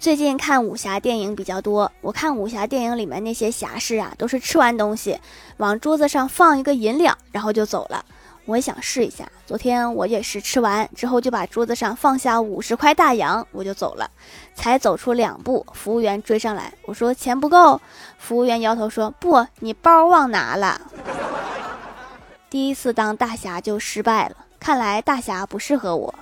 最近看武侠电影比较多我看武侠电影里面那些侠士啊都是吃完东西往桌子上放一个银两然后就走了。我也想试一下昨天我也是吃完之后就把桌子上放下五十块大洋我就走了。才走出两步服务员追上来我说钱不够服务员摇头说不你包忘拿了。第一次当大侠就失败了看来大侠不适合我。